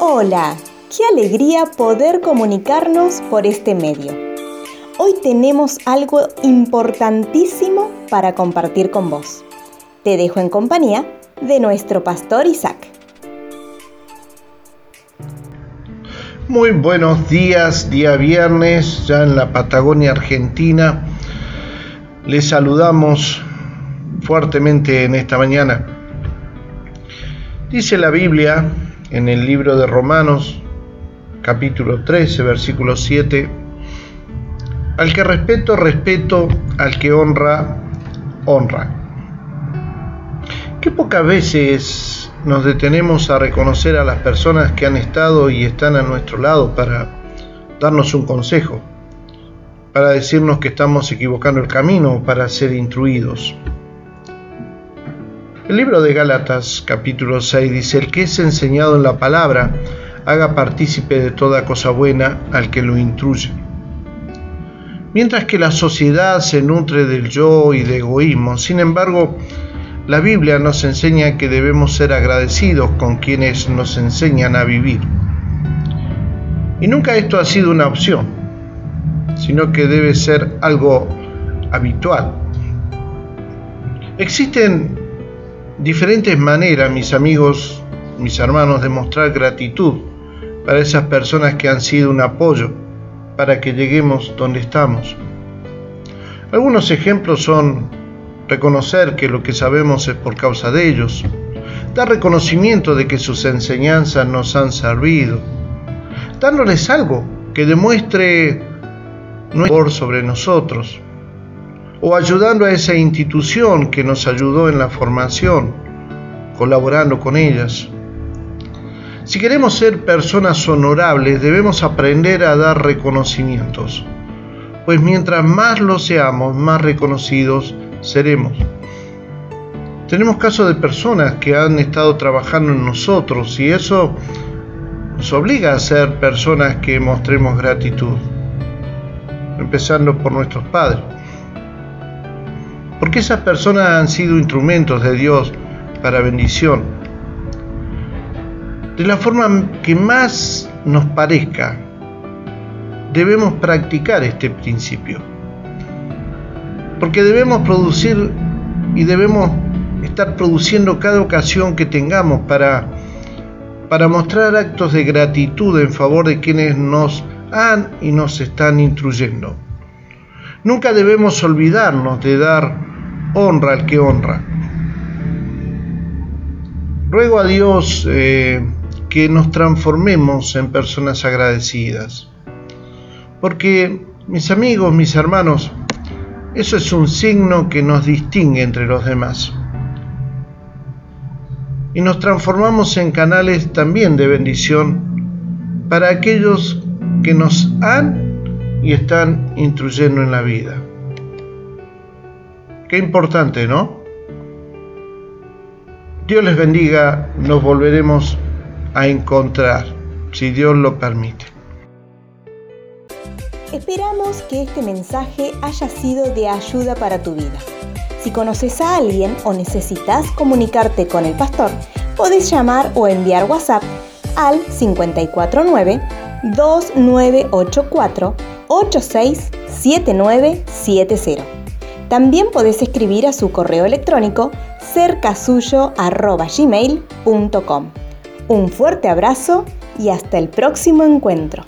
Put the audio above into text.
Hola, qué alegría poder comunicarnos por este medio. Hoy tenemos algo importantísimo para compartir con vos. Te dejo en compañía de nuestro pastor Isaac. Muy buenos días, día viernes, ya en la Patagonia Argentina. Les saludamos fuertemente en esta mañana. Dice la Biblia en el libro de Romanos, capítulo 13, versículo 7, al que respeto, respeto, al que honra, honra. Qué pocas veces nos detenemos a reconocer a las personas que han estado y están a nuestro lado para darnos un consejo, para decirnos que estamos equivocando el camino, para ser instruidos. El libro de Gálatas capítulo 6 dice, el que es enseñado en la palabra, haga partícipe de toda cosa buena al que lo intruye. Mientras que la sociedad se nutre del yo y de egoísmo, sin embargo, la Biblia nos enseña que debemos ser agradecidos con quienes nos enseñan a vivir. Y nunca esto ha sido una opción, sino que debe ser algo habitual. Existen diferentes maneras, mis amigos, mis hermanos, de mostrar gratitud para esas personas que han sido un apoyo para que lleguemos donde estamos. Algunos ejemplos son reconocer que lo que sabemos es por causa de ellos, dar reconocimiento de que sus enseñanzas nos han servido, dándoles algo que demuestre nuestro amor sobre nosotros, o ayudando a esa institución que nos ayudó en la formación, colaborando con ellas. Si queremos ser personas honorables, debemos aprender a dar reconocimientos, pues mientras más lo seamos, más reconocidos seremos. Tenemos casos de personas que han estado trabajando en nosotros y eso nos obliga a ser personas que mostremos gratitud, empezando por nuestros padres porque esas personas han sido instrumentos de Dios para bendición. De la forma que más nos parezca, debemos practicar este principio. Porque debemos producir y debemos estar produciendo cada ocasión que tengamos para, para mostrar actos de gratitud en favor de quienes nos han y nos están instruyendo. Nunca debemos olvidarnos de dar honra al que honra. Ruego a Dios eh, que nos transformemos en personas agradecidas. Porque, mis amigos, mis hermanos, eso es un signo que nos distingue entre los demás. Y nos transformamos en canales también de bendición para aquellos que nos han y están instruyendo en la vida. Qué importante, ¿no? Dios les bendiga, nos volveremos a encontrar, si Dios lo permite. Esperamos que este mensaje haya sido de ayuda para tu vida. Si conoces a alguien o necesitas comunicarte con el pastor, podés llamar o enviar WhatsApp al 549 2984 867970. También podés escribir a su correo electrónico cercasuyo.gmail.com. Un fuerte abrazo y hasta el próximo encuentro.